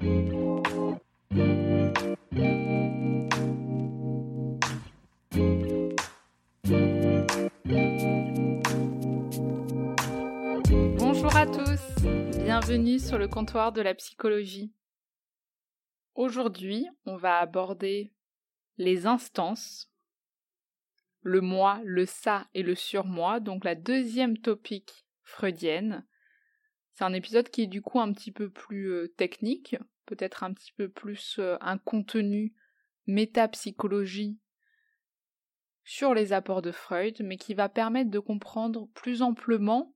Bonjour à tous, bienvenue sur le comptoir de la psychologie. Aujourd'hui, on va aborder les instances, le moi, le ça et le surmoi, donc la deuxième topique freudienne. C'est un épisode qui est du coup un petit peu plus euh, technique, peut-être un petit peu plus euh, un contenu métapsychologie sur les apports de Freud, mais qui va permettre de comprendre plus amplement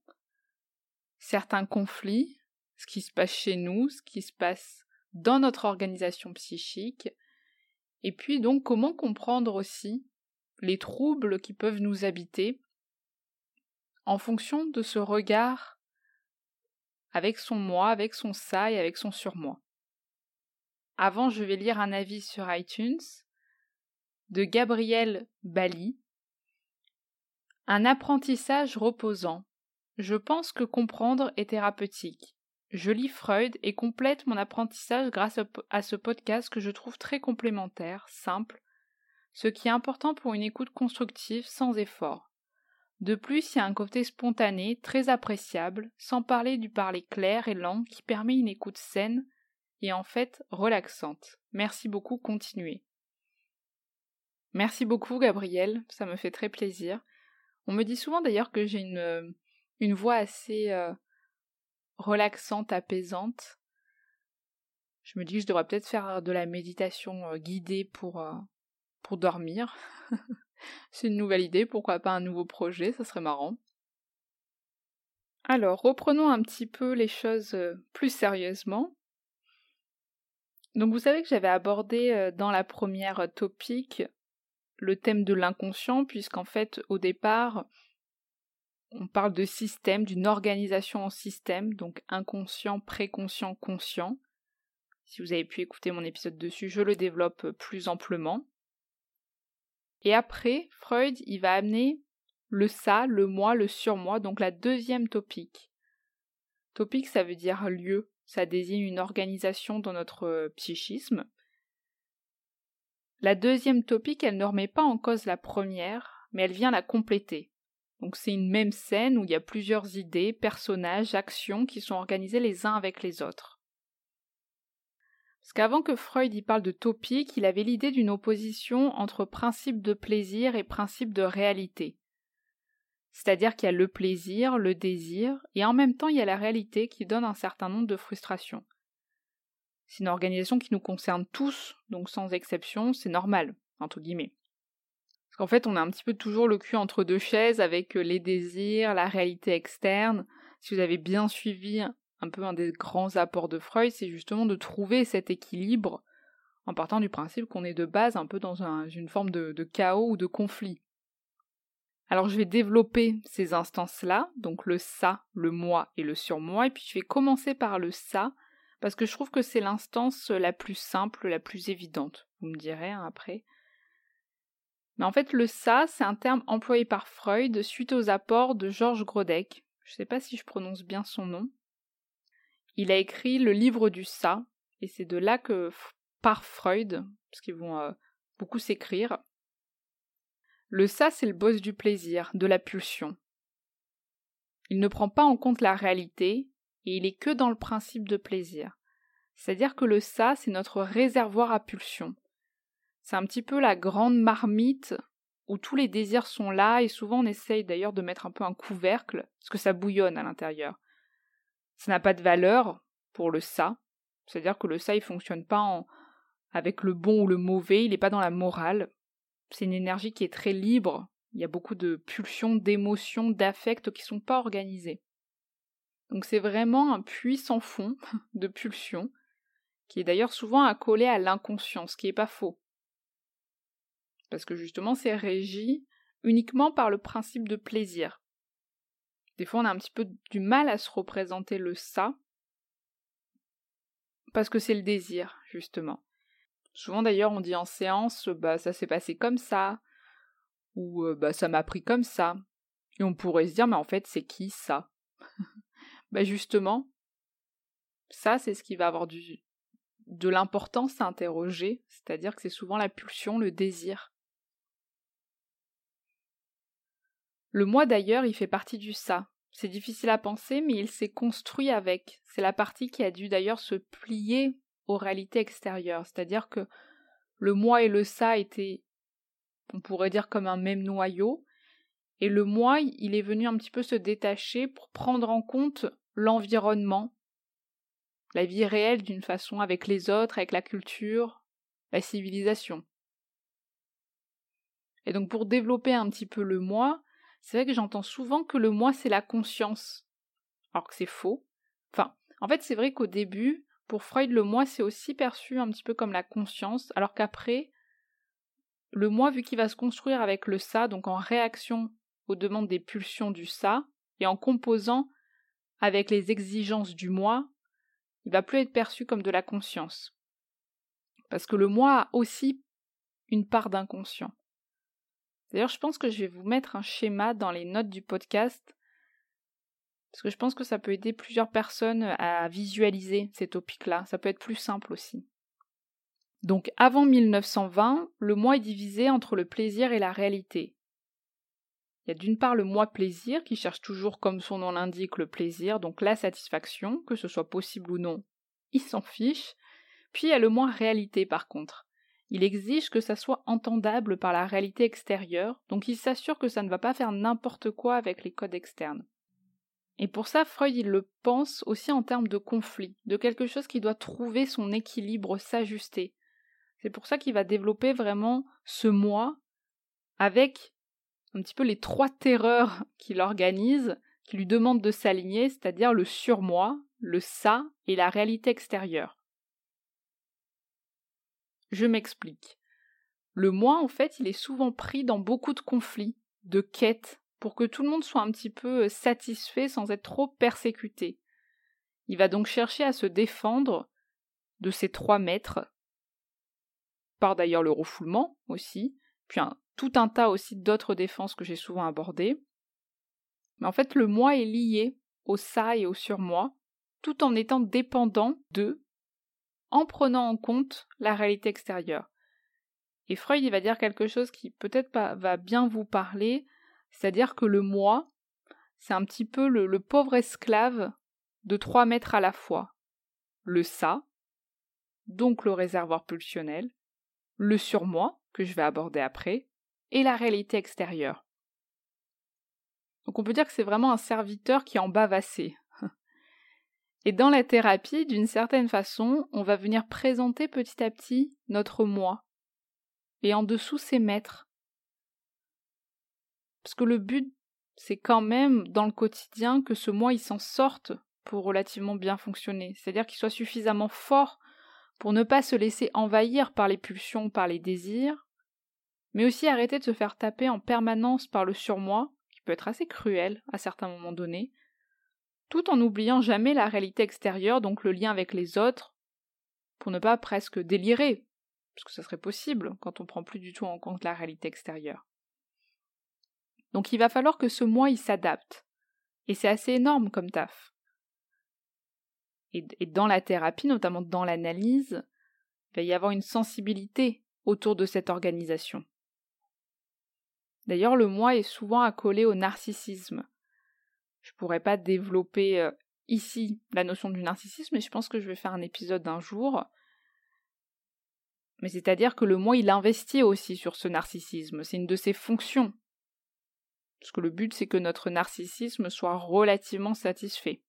certains conflits, ce qui se passe chez nous, ce qui se passe dans notre organisation psychique, et puis donc comment comprendre aussi les troubles qui peuvent nous habiter en fonction de ce regard avec son moi, avec son ça et avec son surmoi. Avant, je vais lire un avis sur iTunes de Gabriel Bali. Un apprentissage reposant. Je pense que comprendre est thérapeutique. Je lis Freud et complète mon apprentissage grâce à ce podcast que je trouve très complémentaire, simple, ce qui est important pour une écoute constructive sans effort. De plus, il y a un côté spontané, très appréciable, sans parler du parler clair et lent qui permet une écoute saine et en fait relaxante. Merci beaucoup, continuez. Merci beaucoup, Gabriel, ça me fait très plaisir. On me dit souvent d'ailleurs que j'ai une, euh, voix assez euh, relaxante, apaisante. Je me dis que je devrais peut-être faire de la méditation euh, guidée pour, pour dormir. C'est une nouvelle idée, pourquoi pas un nouveau projet, ça serait marrant. Alors, reprenons un petit peu les choses plus sérieusement. Donc vous savez que j'avais abordé dans la première topique le thème de l'inconscient, puisqu'en fait, au départ, on parle de système, d'une organisation en système, donc inconscient, préconscient, conscient. Si vous avez pu écouter mon épisode dessus, je le développe plus amplement. Et après, Freud, il va amener le ça, le moi, le surmoi, donc la deuxième topique. Topique, ça veut dire lieu, ça désigne une organisation dans notre psychisme. La deuxième topique, elle ne remet pas en cause la première, mais elle vient la compléter. Donc c'est une même scène où il y a plusieurs idées, personnages, actions qui sont organisées les uns avec les autres. Parce qu'avant que Freud y parle de topique, il avait l'idée d'une opposition entre principe de plaisir et principe de réalité. C'est-à-dire qu'il y a le plaisir, le désir, et en même temps il y a la réalité qui donne un certain nombre de frustrations. C'est une organisation qui nous concerne tous, donc sans exception, c'est normal, entre guillemets. Parce qu'en fait, on a un petit peu toujours le cul entre deux chaises avec euh, les désirs, la réalité externe. Si vous avez bien suivi un peu un des grands apports de Freud, c'est justement de trouver cet équilibre en partant du principe qu'on est de base un peu dans une forme de, chaos ou de conflit. Alors je vais développer ces instances-là, donc le ça, le moi et le surmoi, et puis je vais commencer par le ça, parce que je trouve que c'est l'instance la plus simple, la plus évidente. Vous me direz hein, après. Mais en fait, le ça, c'est un terme employé par Freud suite aux apports de Georges Grodek. Je ne sais pas si je prononce bien son nom. Il a écrit le livre du ça, et c'est de là que, par Freud, parce qu'ils vont euh, beaucoup s'écrire, le ça, c'est le boss du plaisir, de la pulsion. Il ne prend pas en compte la réalité, et il est que dans le principe de plaisir. C'est-à-dire que le ça, c'est notre réservoir à pulsion. C'est un petit peu la grande marmite où tous les désirs sont là et souvent on essaye d'ailleurs de mettre un peu un couvercle parce que ça bouillonne à l'intérieur. Ça n'a pas de valeur pour le ça, c'est-à-dire que le ça il fonctionne pas avec le bon ou le mauvais, il n'est pas dans la morale. C'est une énergie qui est très libre, il y a beaucoup de pulsions, d'émotions, d'affects qui sont pas organisés. Donc c'est vraiment un puits sans fond de pulsion, qui est d'ailleurs souvent accolé à l'inconscient, ce qui n'est pas faux. Parce que justement c'est régi uniquement par le principe de plaisir. Des fois on a un petit peu du mal à se représenter le ça, parce que c'est le désir, justement. Souvent d'ailleurs on dit en séance, bah ça s'est passé comme ça, ou euh, bah ça m'a pris comme ça. Et on pourrait se dire, mais en fait c'est qui ça? Bah justement, ça c'est ce qui va avoir du, de l'importance à interroger, c'est-à-dire que c'est souvent la pulsion, le désir. Le moi d'ailleurs, il fait partie du ça. C'est difficile à penser, mais il s'est construit avec. C'est la partie qui a dû d'ailleurs se plier aux réalités extérieures. C'est-à-dire que le moi et le ça étaient, on pourrait dire, comme un même noyau. Et le moi, il est venu un petit peu se détacher pour prendre en compte l'environnement, la vie réelle d'une façon avec les autres, avec la culture, la civilisation. Et donc pour développer un petit peu le moi, c'est vrai que j'entends souvent que le moi c'est la conscience, alors que c'est faux. Enfin, en fait c'est vrai qu'au début, pour Freud, le moi c'est aussi perçu un petit peu comme la conscience, alors qu'après, le moi, vu qu'il va se construire avec le ça, donc en réaction aux demandes des pulsions du ça, et en composant avec les exigences du moi, il va plus être perçu comme de la conscience. Parce que le moi a aussi une part d'inconscient. D'ailleurs, je pense que je vais vous mettre un schéma dans les notes du podcast, parce que je pense que ça peut aider plusieurs personnes à visualiser ces topics-là. Ça peut être plus simple aussi. Donc avant 1920, le moi est divisé entre le plaisir et la réalité. Il y a d'une part le moi plaisir qui cherche toujours, comme son nom l'indique, le plaisir, donc la satisfaction, que ce soit possible ou non, il s'en fiche. Puis il y a le moi réalité par contre. Il exige que ça soit entendable par la réalité extérieure, donc il s'assure que ça ne va pas faire n'importe quoi avec les codes externes. Et pour ça, Freud le pense aussi en termes de conflit, de quelque chose qui doit trouver son équilibre, s'ajuster. C'est pour ça qu'il va développer vraiment ce moi avec un petit peu les trois terreurs qu'il organise, qui lui demandent de s'aligner, c'est-à-dire le surmoi, le ça et la réalité extérieure. Je m'explique. Le moi, en fait, il est souvent pris dans beaucoup de conflits, de quêtes, pour que tout le monde soit un petit peu euh, satisfait sans être trop persécuté. Il va donc chercher à se défendre de ces trois maîtres, par d'ailleurs le refoulement aussi, puis tout un tas aussi d'autres défenses que j'ai souvent abordées. Mais en fait, le moi est lié au ça et au surmoi, tout en étant dépendant d'eux, en prenant en compte la réalité extérieure. Et Freud, il va dire quelque chose qui peut-être va bien vous parler, c'est-à-dire que le moi, c'est un petit peu le, pauvre esclave de trois mètres à la fois. Le ça, donc le réservoir pulsionnel, le surmoi, que je vais aborder après, et la réalité extérieure. Donc on peut dire que c'est vraiment un serviteur qui est en bavassé. Et dans la thérapie, d'une certaine façon, on va venir présenter petit à petit notre moi. Et en dessous ses maîtres. Parce que le but, c'est quand même dans le quotidien que ce moi il s'en sorte pour relativement bien fonctionner. C'est-à-dire qu'il soit suffisamment fort pour ne pas se laisser envahir par les pulsions, par les désirs, mais aussi arrêter de se faire taper en permanence par le surmoi, qui peut être assez cruel à certains moments donnés, tout en n'oubliant jamais la réalité extérieure, donc le lien avec les autres, pour ne pas presque délirer, parce que ça serait possible quand on prend plus du tout en compte la réalité extérieure. Donc il va falloir que ce moi il s'adapte. Et c'est assez énorme comme taf. Et, dans la thérapie, notamment dans l'analyse, il va y avoir une sensibilité autour de cette organisation. D'ailleurs, le moi est souvent accolé au narcissisme. Je pourrais pas développer euh, ici la notion du narcissisme, mais je pense que je vais faire un épisode d'un jour. Mais c'est-à-dire que le moi, il investit aussi sur ce narcissisme. C'est une de ses fonctions. Parce que le but, c'est que notre narcissisme soit relativement satisfait.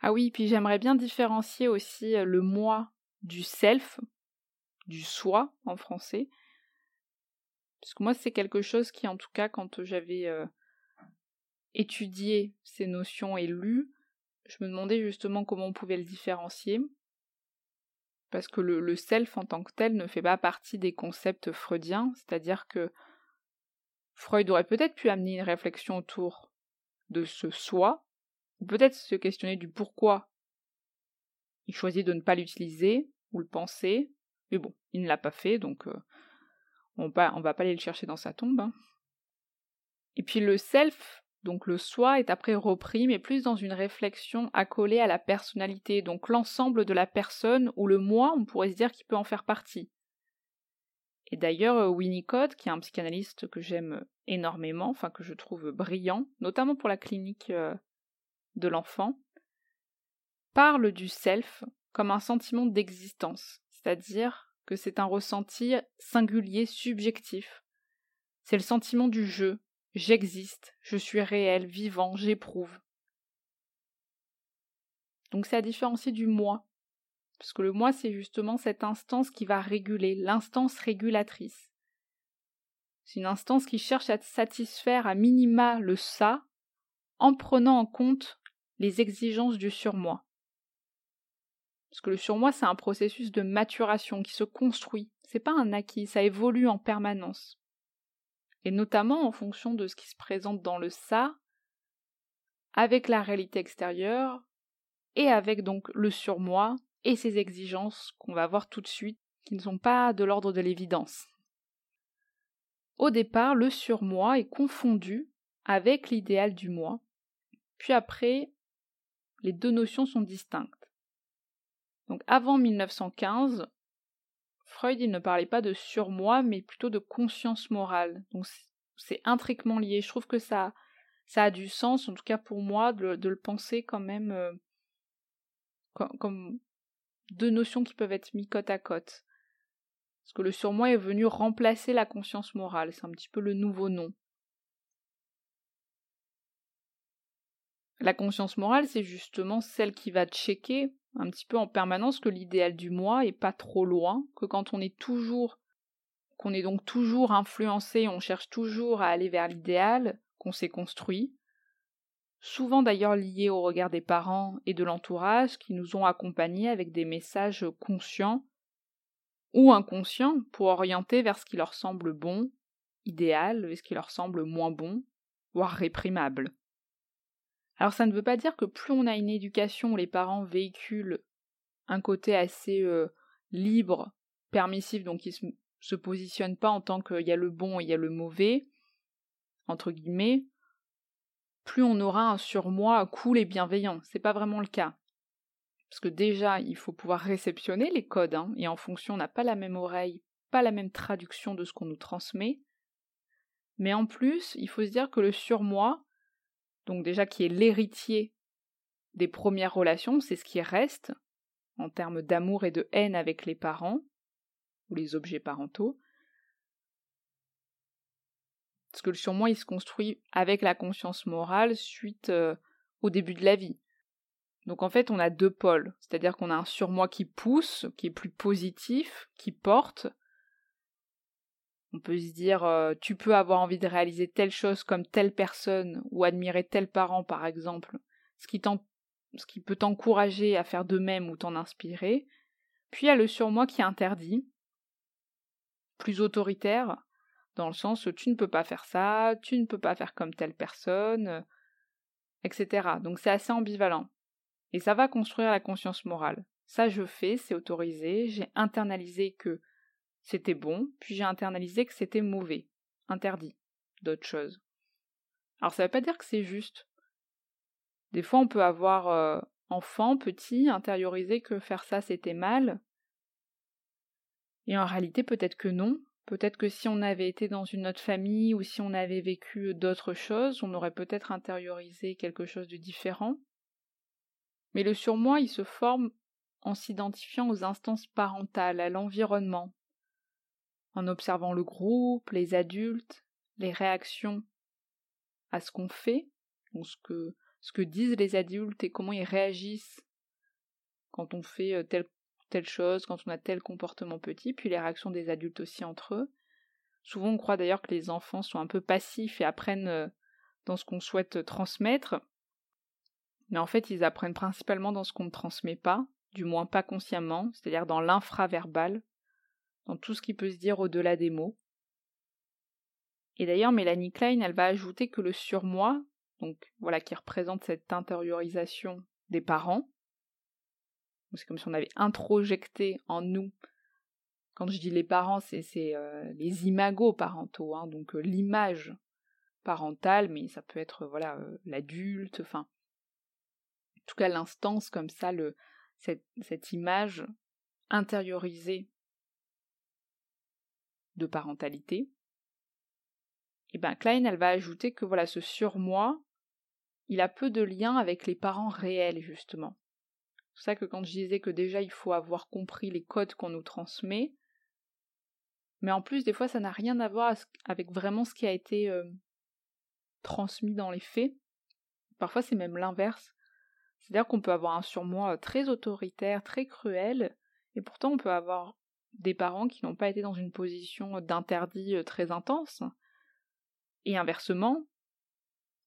Ah oui, puis j'aimerais bien différencier aussi euh, le moi du self, du soi en français, parce que moi, c'est quelque chose qui, en tout cas, quand j'avais euh, étudié ces notions et lu, je me demandais justement comment on pouvait le différencier, parce que le, self en tant que tel ne fait pas partie des concepts freudiens, c'est-à-dire que Freud aurait peut-être pu amener une réflexion autour de ce soi, ou peut-être se questionner du pourquoi il choisit de ne pas l'utiliser ou le penser, mais bon, il ne l'a pas fait, donc euh, on, on va pas aller le chercher dans sa tombe. Hein. Et puis le self, donc le soi est après repris, mais plus dans une réflexion accolée à la personnalité, donc l'ensemble de la personne ou le moi, on pourrait se dire qu'il peut en faire partie. Et d'ailleurs, euh, Winnicott, qui est un psychanalyste que j'aime énormément, enfin que je trouve brillant, notamment pour la clinique euh, de l'enfant, parle du self comme un sentiment d'existence, c'est-à-dire que c'est un ressenti singulier, subjectif. C'est le sentiment du jeu, J'existe, je suis réel, vivant, j'éprouve. Donc c'est à différencier du moi. Parce que le moi, c'est justement cette instance qui va réguler, l'instance régulatrice. C'est une instance qui cherche à satisfaire à minima le ça en prenant en compte les exigences du surmoi. Parce que le surmoi, c'est un processus de maturation qui se construit. C'est pas un acquis, ça évolue en permanence et notamment en fonction de ce qui se présente dans le ça, avec la réalité extérieure, et avec donc le surmoi et ses exigences qu'on va voir tout de suite, qui ne sont pas de l'ordre de l'évidence. Au départ, le surmoi est confondu avec l'idéal du moi, puis après, les deux notions sont distinctes. Donc avant 1915, Freud, il ne parlait pas de surmoi, mais plutôt de conscience morale. Donc c'est intriquement lié. Je trouve que ça, ça a du sens, en tout cas pour moi, de, le penser quand même euh, comme, deux notions qui peuvent être mis côte à côte. Parce que le surmoi est venu remplacer la conscience morale. C'est un petit peu le nouveau nom. La conscience morale, c'est justement celle qui va checker un petit peu en permanence que l'idéal du moi est pas trop loin, que quand on est toujours qu'on est donc toujours influencé, on cherche toujours à aller vers l'idéal qu'on s'est construit, souvent d'ailleurs lié au regard des parents et de l'entourage qui nous ont accompagnés avec des messages conscients ou inconscients pour orienter vers ce qui leur semble bon, idéal, et ce qui leur semble moins bon, voire réprimable. Alors ça ne veut pas dire que plus on a une éducation où les parents véhiculent un côté assez libre, permissif, donc ils se, se positionnent pas en tant qu'il y a le bon et il y a le mauvais, entre guillemets, plus on aura un surmoi cool et bienveillant. C'est pas vraiment le cas. Parce que déjà, il faut pouvoir réceptionner les codes, hein, et en fonction, on n'a pas la même oreille, pas la même traduction de ce qu'on nous transmet. Mais en plus, il faut se dire que le surmoi, donc déjà qui est l'héritier des premières relations, c'est ce qui reste en termes d'amour et de haine avec les parents ou les objets parentaux. Parce que le surmoi, il se construit avec la conscience morale suite euh, au début de la vie. Donc en fait, on a deux pôles, c'est-à-dire qu'on a un surmoi qui pousse, qui est plus positif, qui porte, on peut se dire, euh, tu peux avoir envie de réaliser telle chose comme telle personne ou admirer tel parent, par exemple, ce qui, peut t'encourager à faire de même ou t'en inspirer. Puis il y a le surmoi qui interdit, plus autoritaire, dans le sens tu ne peux pas faire ça, tu ne peux pas faire comme telle personne, etc. Donc c'est assez ambivalent. Et ça va construire la conscience morale. Ça je fais, c'est autorisé, j'ai internalisé que c'était bon, puis j'ai internalisé que c'était mauvais, interdit, d'autres choses. Alors ça ne veut pas dire que c'est juste. Des fois on peut avoir euh, enfant, petit, intériorisé que faire ça c'était mal. Et en réalité peut-être que non. Peut-être que si on avait été dans une autre famille ou si on avait vécu d'autres choses, on aurait peut-être intériorisé quelque chose de différent. Mais le surmoi, il se forme en s'identifiant aux instances parentales, à l'environnement, en observant le groupe, les adultes, les réactions à ce qu'on fait, ou ce que, ce que disent les adultes et comment ils réagissent quand on fait euh, telle, telle chose, quand on a tel comportement petit, puis les réactions des adultes aussi entre eux. Souvent on croit d'ailleurs que les enfants sont un peu passifs et apprennent euh, dans ce qu'on souhaite transmettre. Mais en fait, ils apprennent principalement dans ce qu'on ne transmet pas, du moins pas consciemment, c'est-à-dire dans l'infraverbal, dans tout ce qui peut se dire au-delà des mots. Et d'ailleurs, Mélanie Klein, elle va ajouter que le surmoi, donc voilà, qui représente cette intériorisation des parents, c'est comme si on avait introjecté en nous. Quand je dis les parents, c'est euh, les imagos parentaux, hein, donc euh, l'image parentale, mais ça peut être voilà euh, l'adulte, enfin, en tout cas l'instance comme ça, le, cette, cette image intériorisée de parentalité. Et ben Klein, elle va ajouter que voilà, ce surmoi, il a peu de lien avec les parents réels, justement. C'est ça que quand je disais que déjà il faut avoir compris les codes qu'on nous transmet, mais en plus, des fois, ça n'a rien à voir avec vraiment ce qui a été euh, transmis dans les faits. Parfois, c'est même l'inverse. C'est-à-dire qu'on peut avoir un surmoi euh, très autoritaire, très cruel, et pourtant on peut avoir des parents qui n'ont pas été dans une position d'interdit euh, très intense. Et inversement,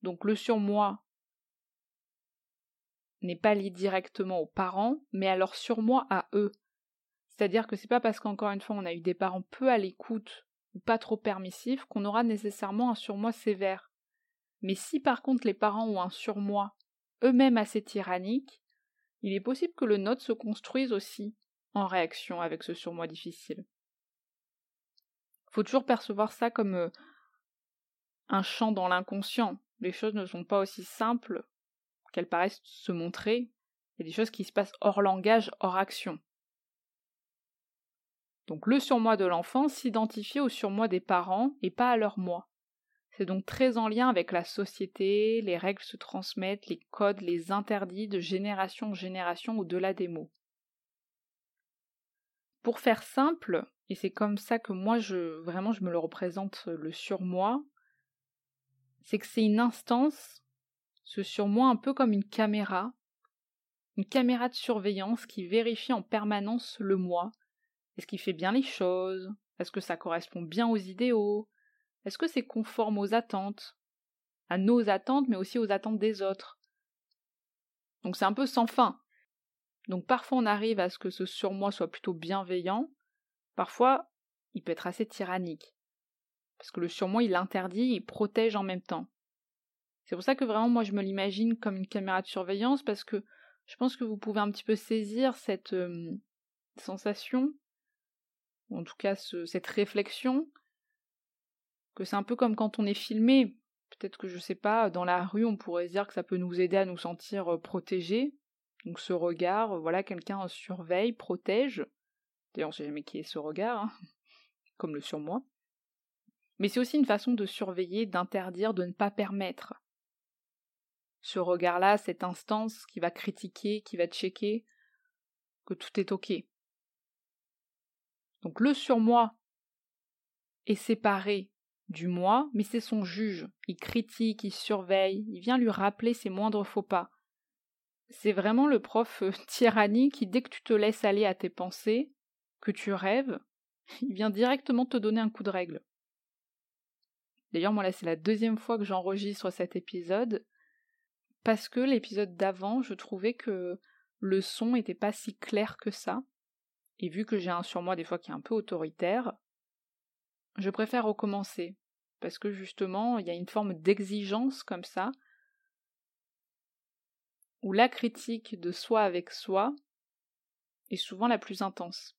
donc le surmoi n'est pas lié directement aux parents, mais à leur surmoi à eux. C'est-à-dire que c'est pas parce qu'encore une fois on a eu des parents peu à l'écoute ou pas trop permissifs qu'on aura nécessairement un surmoi sévère. Mais si par contre les parents ont un surmoi eux-mêmes assez tyrannique, il est possible que le nôtre se construise aussi réaction avec ce surmoi difficile. Faut toujours percevoir ça comme euh, un champ dans l'inconscient. Les choses ne sont pas aussi simples qu'elles paraissent se montrer. Il y a des choses qui se passent hors langage, hors action. Donc le surmoi de l'enfant s'identifie au surmoi des parents et pas à leur moi. C'est donc très en lien avec la société, les règles se transmettent, les codes, les interdits de génération en génération au-delà des mots. Pour faire simple, et c'est comme ça que moi je vraiment je me le représente le surmoi, c'est que c'est une instance, ce surmoi un peu comme une caméra, une caméra de surveillance qui vérifie en permanence le moi. Est-ce qu'il fait bien les choses? Est-ce que ça correspond bien aux idéaux? Est-ce que c'est conforme aux attentes? À nos attentes, mais aussi aux attentes des autres Donc c'est un peu sans fin. Donc parfois on arrive à ce que ce surmoi soit plutôt bienveillant, parfois il peut être assez tyrannique. Parce que le surmoi il interdit, il protège en même temps. C'est pour ça que vraiment moi je me l'imagine comme une caméra de surveillance parce que je pense que vous pouvez un petit peu saisir cette sensation, ou en tout cas cette réflexion que c'est un peu comme quand on est filmé. Peut-être que je sais pas, dans la rue, on pourrait dire que ça peut nous aider à nous sentir protégés. Donc ce regard, euh, voilà, quelqu'un surveille, protège. D'ailleurs, on sait jamais qui est ce regard, hein, comme le surmoi. Mais c'est aussi une façon de surveiller, d'interdire, de ne pas permettre. Ce regard-là, cette instance qui va critiquer, qui va checker que tout est ok. Donc le surmoi est séparé du moi, mais c'est son juge. Il critique, il surveille, il vient lui rappeler ses moindres faux pas. C'est vraiment le prof euh, tyrannie qui, dès que tu te laisses aller à tes pensées, que tu rêves, il vient directement te donner un coup de règle. D'ailleurs, moi là, c'est la deuxième fois que j'enregistre cet épisode, parce que l'épisode d'avant, je trouvais que le son n'était pas si clair que ça. Et vu que j'ai un sur moi des fois qui est un peu autoritaire, je préfère recommencer, parce que justement, il y a une forme d'exigence comme ça, où la critique de soi avec soi est souvent la plus intense.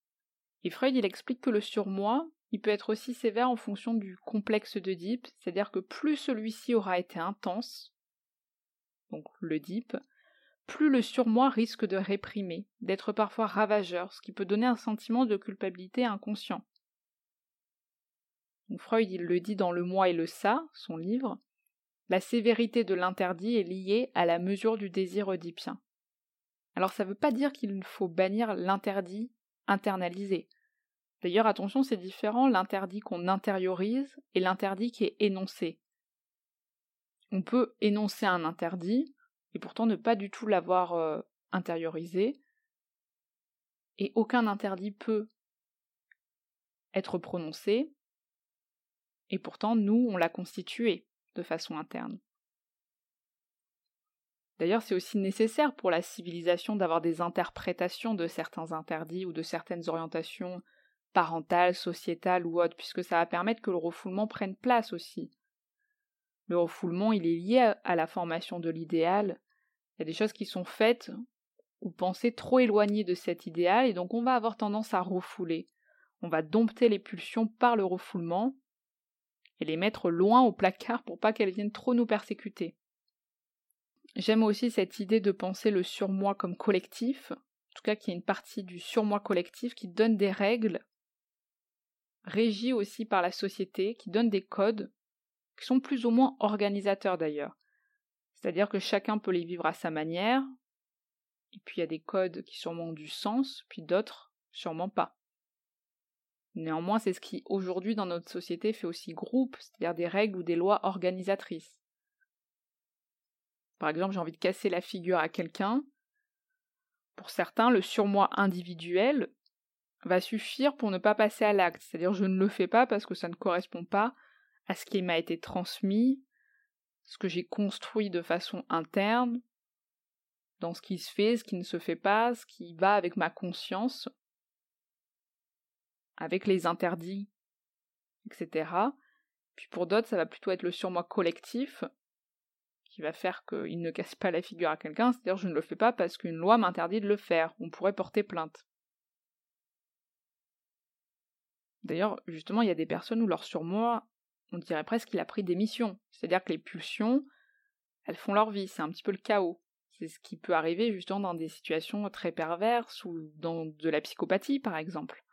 Et Freud, il explique que le surmoi, il peut être aussi sévère en fonction du complexe d'Oedipe, c'est-à-dire que plus celui-ci aura été intense, donc l'Oedipe, plus le surmoi risque de réprimer, d'être parfois ravageur, ce qui peut donner un sentiment de culpabilité inconscient. Freud il le dit dans Le moi et le ça, son livre, la sévérité de l'interdit est liée à la mesure du désir oedipien. Alors ça ne veut pas dire qu'il faut bannir l'interdit internalisé. D'ailleurs, attention, c'est différent l'interdit qu'on intériorise et l'interdit qui est énoncé. On peut énoncer un interdit et pourtant ne pas du tout l'avoir euh, intériorisé, et aucun interdit peut être prononcé et pourtant, nous, on l'a constitué de façon interne. D'ailleurs, c'est aussi nécessaire pour la civilisation d'avoir des interprétations de certains interdits ou de certaines orientations parentales, sociétales ou autres, puisque ça va permettre que le refoulement prenne place aussi. Le refoulement, il est lié à la formation de l'idéal. Il y a des choses qui sont faites ou pensées trop éloignées de cet idéal, et donc on va avoir tendance à refouler. On va dompter les pulsions par le refoulement et les mettre loin au placard pour pas qu'elles viennent trop nous persécuter. J'aime aussi cette idée de penser le surmoi comme collectif, en tout cas qu'il y a une partie du surmoi collectif qui donne des règles, régies aussi par la société, qui donne des codes, qui sont plus ou moins organisateurs d'ailleurs. C'est-à-dire que chacun peut les vivre à sa manière, et puis il y a des codes qui sûrement ont du sens, puis d'autres sûrement pas. Néanmoins, c'est ce qui aujourd'hui dans notre société fait aussi groupe, c'est-à-dire des règles ou des lois organisatrices. Par exemple, j'ai envie de casser la figure à quelqu'un. Pour certains, le surmoi individuel va suffire pour ne pas passer à l'acte, c'est-à-dire je ne le fais pas parce que ça ne correspond pas à ce qui m'a été transmis, ce que j'ai construit de façon interne, dans ce qui se fait, ce qui ne se fait pas, ce qui va avec ma conscience, avec les interdits, etc. Puis pour d'autres, ça va plutôt être le surmoi collectif, qui va faire qu'il ne casse pas la figure à quelqu'un, c'est-à-dire je ne le fais pas parce qu'une loi m'interdit de le faire, on pourrait porter plainte. D'ailleurs, justement, il y a des personnes où leur surmoi, on dirait presque qu'il a pris des missions, c'est-à-dire que les pulsions, elles font leur vie, c'est un petit peu le chaos. C'est ce qui peut arriver justement dans des situations très perverses ou dans de la psychopathie, par exemple.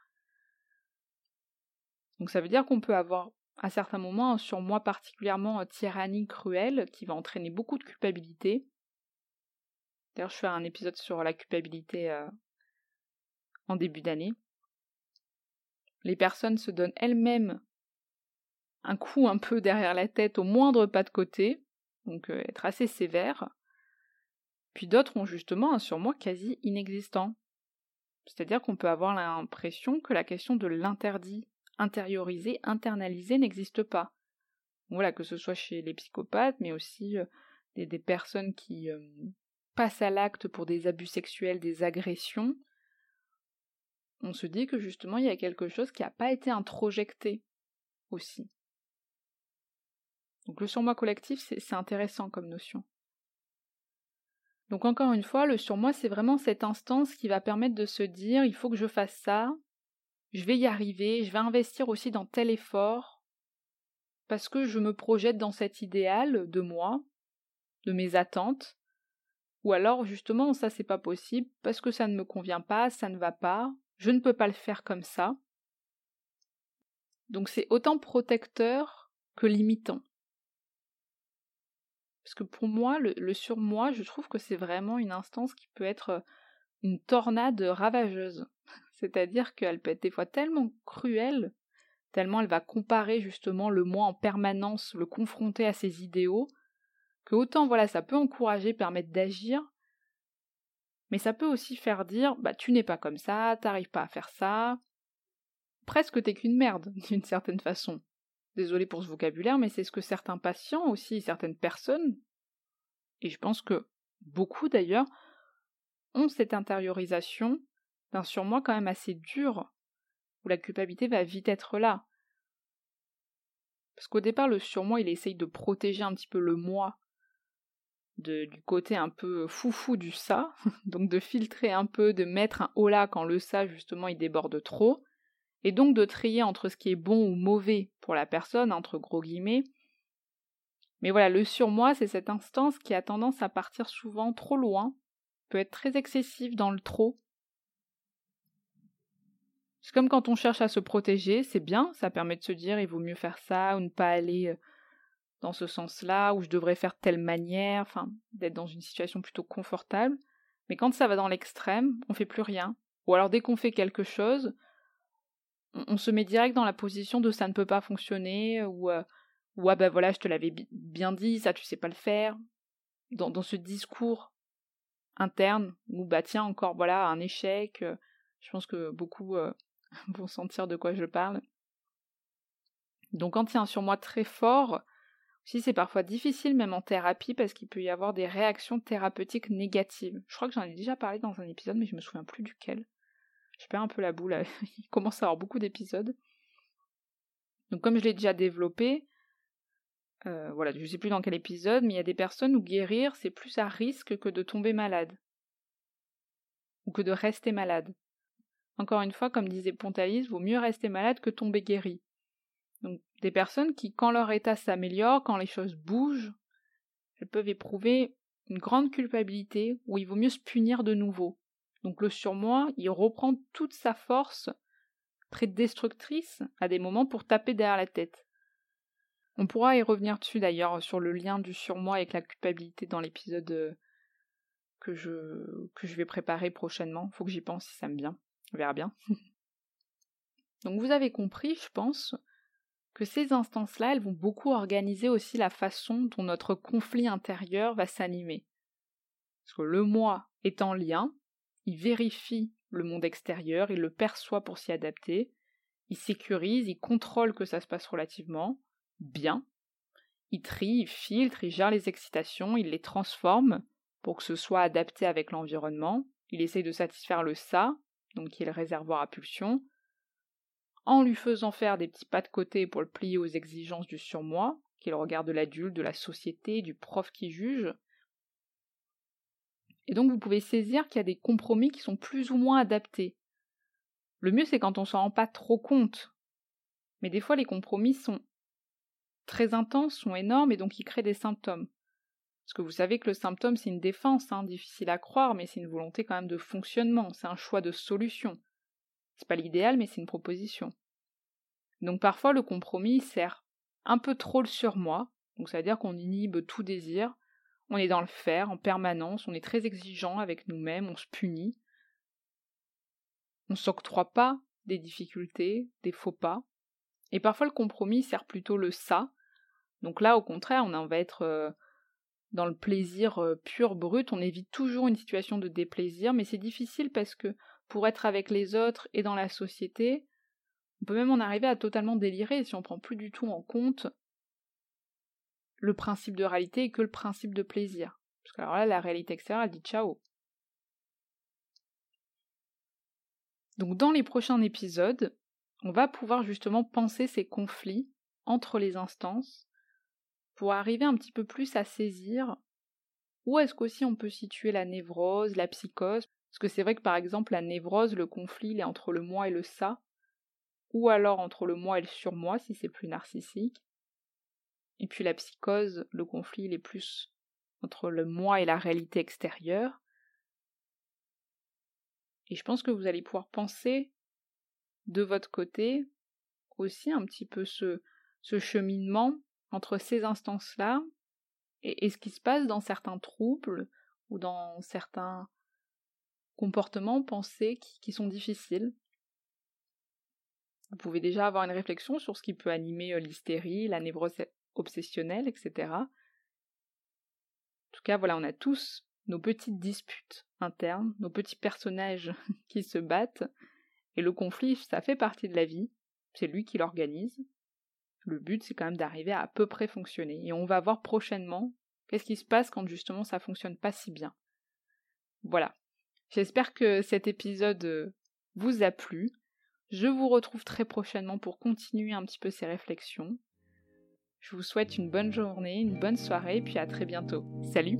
Donc ça veut dire qu'on peut avoir à certains moments un surmoi particulièrement euh, tyrannique, cruel, qui va entraîner beaucoup de culpabilité. D'ailleurs, je fais un épisode sur la culpabilité euh, en début d'année. Les personnes se donnent elles-mêmes un coup un peu derrière la tête au moindre pas de côté, donc euh, être assez sévère. Puis d'autres ont justement un surmoi quasi inexistant. C'est-à-dire qu'on peut avoir l'impression que la question de l'interdit intériorisé, internalisé n'existe pas. Voilà, que ce soit chez les psychopathes, mais aussi euh, des, personnes qui euh, passent à l'acte pour des abus sexuels, des agressions, on se dit que justement il y a quelque chose qui n'a pas été introjecté aussi. Donc le surmoi collectif, c'est intéressant comme notion. Donc encore une fois, le surmoi, c'est vraiment cette instance qui va permettre de se dire il faut que je fasse ça, je vais y arriver, je vais investir aussi dans tel effort, parce que je me projette dans cet idéal de moi, de mes attentes, ou alors justement ça c'est pas possible parce que ça ne me convient pas, ça ne va pas, je ne peux pas le faire comme ça. Donc c'est autant protecteur que limitant. Parce que pour moi, le, le surmoi, je trouve que c'est vraiment une instance qui peut être une tornade ravageuse. C'est-à-dire qu'elle peut être des fois tellement cruelle, tellement elle va comparer justement le moi en permanence, le confronter à ses idéaux, que autant voilà, ça peut encourager, permettre d'agir, mais ça peut aussi faire dire bah tu n'es pas comme ça, t'arrives pas à faire ça. Presque t'es qu'une merde, d'une certaine façon. Désolé pour ce vocabulaire, mais c'est ce que certains patients aussi, certaines personnes, et je pense que beaucoup d'ailleurs, ont cette intériorisation d'un surmoi quand même assez dur, où la culpabilité va vite être là. Parce qu'au départ, le surmoi, il essaye de protéger un petit peu le moi du côté un peu foufou du ça, donc de filtrer un peu, de mettre un haut là quand le ça, justement, il déborde trop, et donc de trier entre ce qui est bon ou mauvais pour la personne, entre gros guillemets. Mais voilà, le surmoi, c'est cette instance qui a tendance à partir souvent trop loin, peut être très excessif dans le trop, c'est comme quand on cherche à se protéger, c'est bien, ça permet de se dire il vaut mieux faire ça ou ne pas aller euh, dans ce sens-là, ou je devrais faire telle manière, enfin, d'être dans une situation plutôt confortable. Mais quand ça va dans l'extrême, on fait plus rien. Ou alors dès qu'on fait quelque chose, on, se met direct dans la position de ça ne peut pas fonctionner, ou, euh, ah ben voilà, je te l'avais bien dit, ça tu sais pas le faire. Dans, dans ce discours interne, où bah tiens, encore voilà, un échec. Euh, je pense que beaucoup pour sentir de quoi je parle. Donc quand il y un surmoi très fort, Si c'est parfois difficile même en thérapie parce qu'il peut y avoir des réactions thérapeutiques négatives. Je crois que j'en ai déjà parlé dans un épisode mais je me souviens plus duquel. Je perds un peu la boule, il commence à avoir beaucoup d'épisodes. Donc comme je l'ai déjà développé, euh, voilà, je ne sais plus dans quel épisode, mais il y a des personnes où guérir, c'est plus à risque que de tomber malade. Ou que de rester malade. Encore une fois, comme disait Pontalis, vaut mieux rester malade que tomber guéri. Donc des personnes qui, quand leur état s'améliore, quand les choses bougent, elles peuvent éprouver une grande culpabilité, où il vaut mieux se punir de nouveau. Donc le surmoi, il reprend toute sa force très destructrice à des moments pour taper derrière la tête. On pourra y revenir dessus d'ailleurs sur le lien du surmoi avec la culpabilité dans l'épisode euh, que je, que je vais préparer prochainement. Faut que j'y pense si ça me vient. On verra bien. Donc vous avez compris, je pense, que ces instances-là, elles vont beaucoup organiser aussi la façon dont notre conflit intérieur va s'animer. Parce que le moi est en lien, il vérifie le monde extérieur, il le perçoit pour s'y adapter, il sécurise, il contrôle que ça se passe relativement bien, il trie, il filtre, il gère les excitations, il les transforme pour que ce soit adapté avec l'environnement, il essaye de satisfaire le ça, donc qui est le réservoir à pulsion, en lui faisant faire des petits pas de côté pour le plier aux exigences du surmoi, qui est le regard de l'adulte, de la société, du prof qui juge, et donc vous pouvez saisir qu'il y a des compromis qui sont plus ou moins adaptés. Le mieux c'est quand on s'en rend pas trop compte. Mais des fois les compromis sont très intenses, sont énormes et donc ils créent des symptômes. Parce que vous savez que le symptôme c'est une défense, hein, difficile à croire, mais c'est une volonté quand même de fonctionnement, c'est un choix de solution. C'est pas l'idéal, mais c'est une proposition. Donc parfois le compromis sert un peu trop le surmoi, donc ça veut dire qu'on inhibe tout désir, on est dans le faire en permanence, on est très exigeant avec nous-mêmes, on se punit. On s'octroie pas des difficultés, des faux pas. Et parfois le compromis sert plutôt le ça. Donc là, au contraire, on va être euh, dans le plaisir euh, pur, brut. On évite toujours une situation de déplaisir, mais c'est difficile parce que pour être avec les autres et dans la société, on peut même en arriver à totalement délirer si on prend plus du tout en compte le principe de réalité et que le principe de plaisir. Parce que alors là, la réalité extérieure, elle dit ciao. Donc dans les prochains épisodes, on va pouvoir justement penser ces conflits entre les instances pour arriver un petit peu plus à saisir où est-ce qu'aussi on peut situer la névrose, la psychose? Parce que c'est vrai que par exemple la névrose, le conflit, il est entre le moi et le ça, ou alors entre le moi et le surmoi si c'est plus narcissique. Et puis la psychose, le conflit, il est plus entre le moi et la réalité extérieure. Et je pense que vous allez pouvoir penser de votre côté aussi un petit peu ce, ce cheminement entre ces instances-là et, ce qui se passe dans certains troubles ou dans certains comportements pensés qui, qui sont difficiles. Vous pouvez déjà avoir une réflexion sur ce qui peut animer euh, l'hystérie, la névrose obsessionnel, etc. En tout cas, voilà, on a tous nos petites disputes internes, nos petits personnages qui se battent, et le conflit, ça fait partie de la vie, c'est lui qui l'organise. Le but, c'est quand même d'arriver à à peu près fonctionner, et on va voir prochainement qu'est-ce qui se passe quand justement ça fonctionne pas si bien. Voilà. J'espère que cet épisode vous a plu. Je vous retrouve très prochainement pour continuer un petit peu ces réflexions. Je vous souhaite une bonne journée, une bonne soirée, puis à très bientôt. Salut